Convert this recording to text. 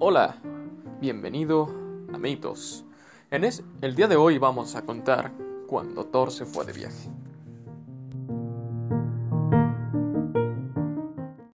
Hola, bienvenido a Mitos. En el día de hoy vamos a contar cuando Thor se fue de viaje.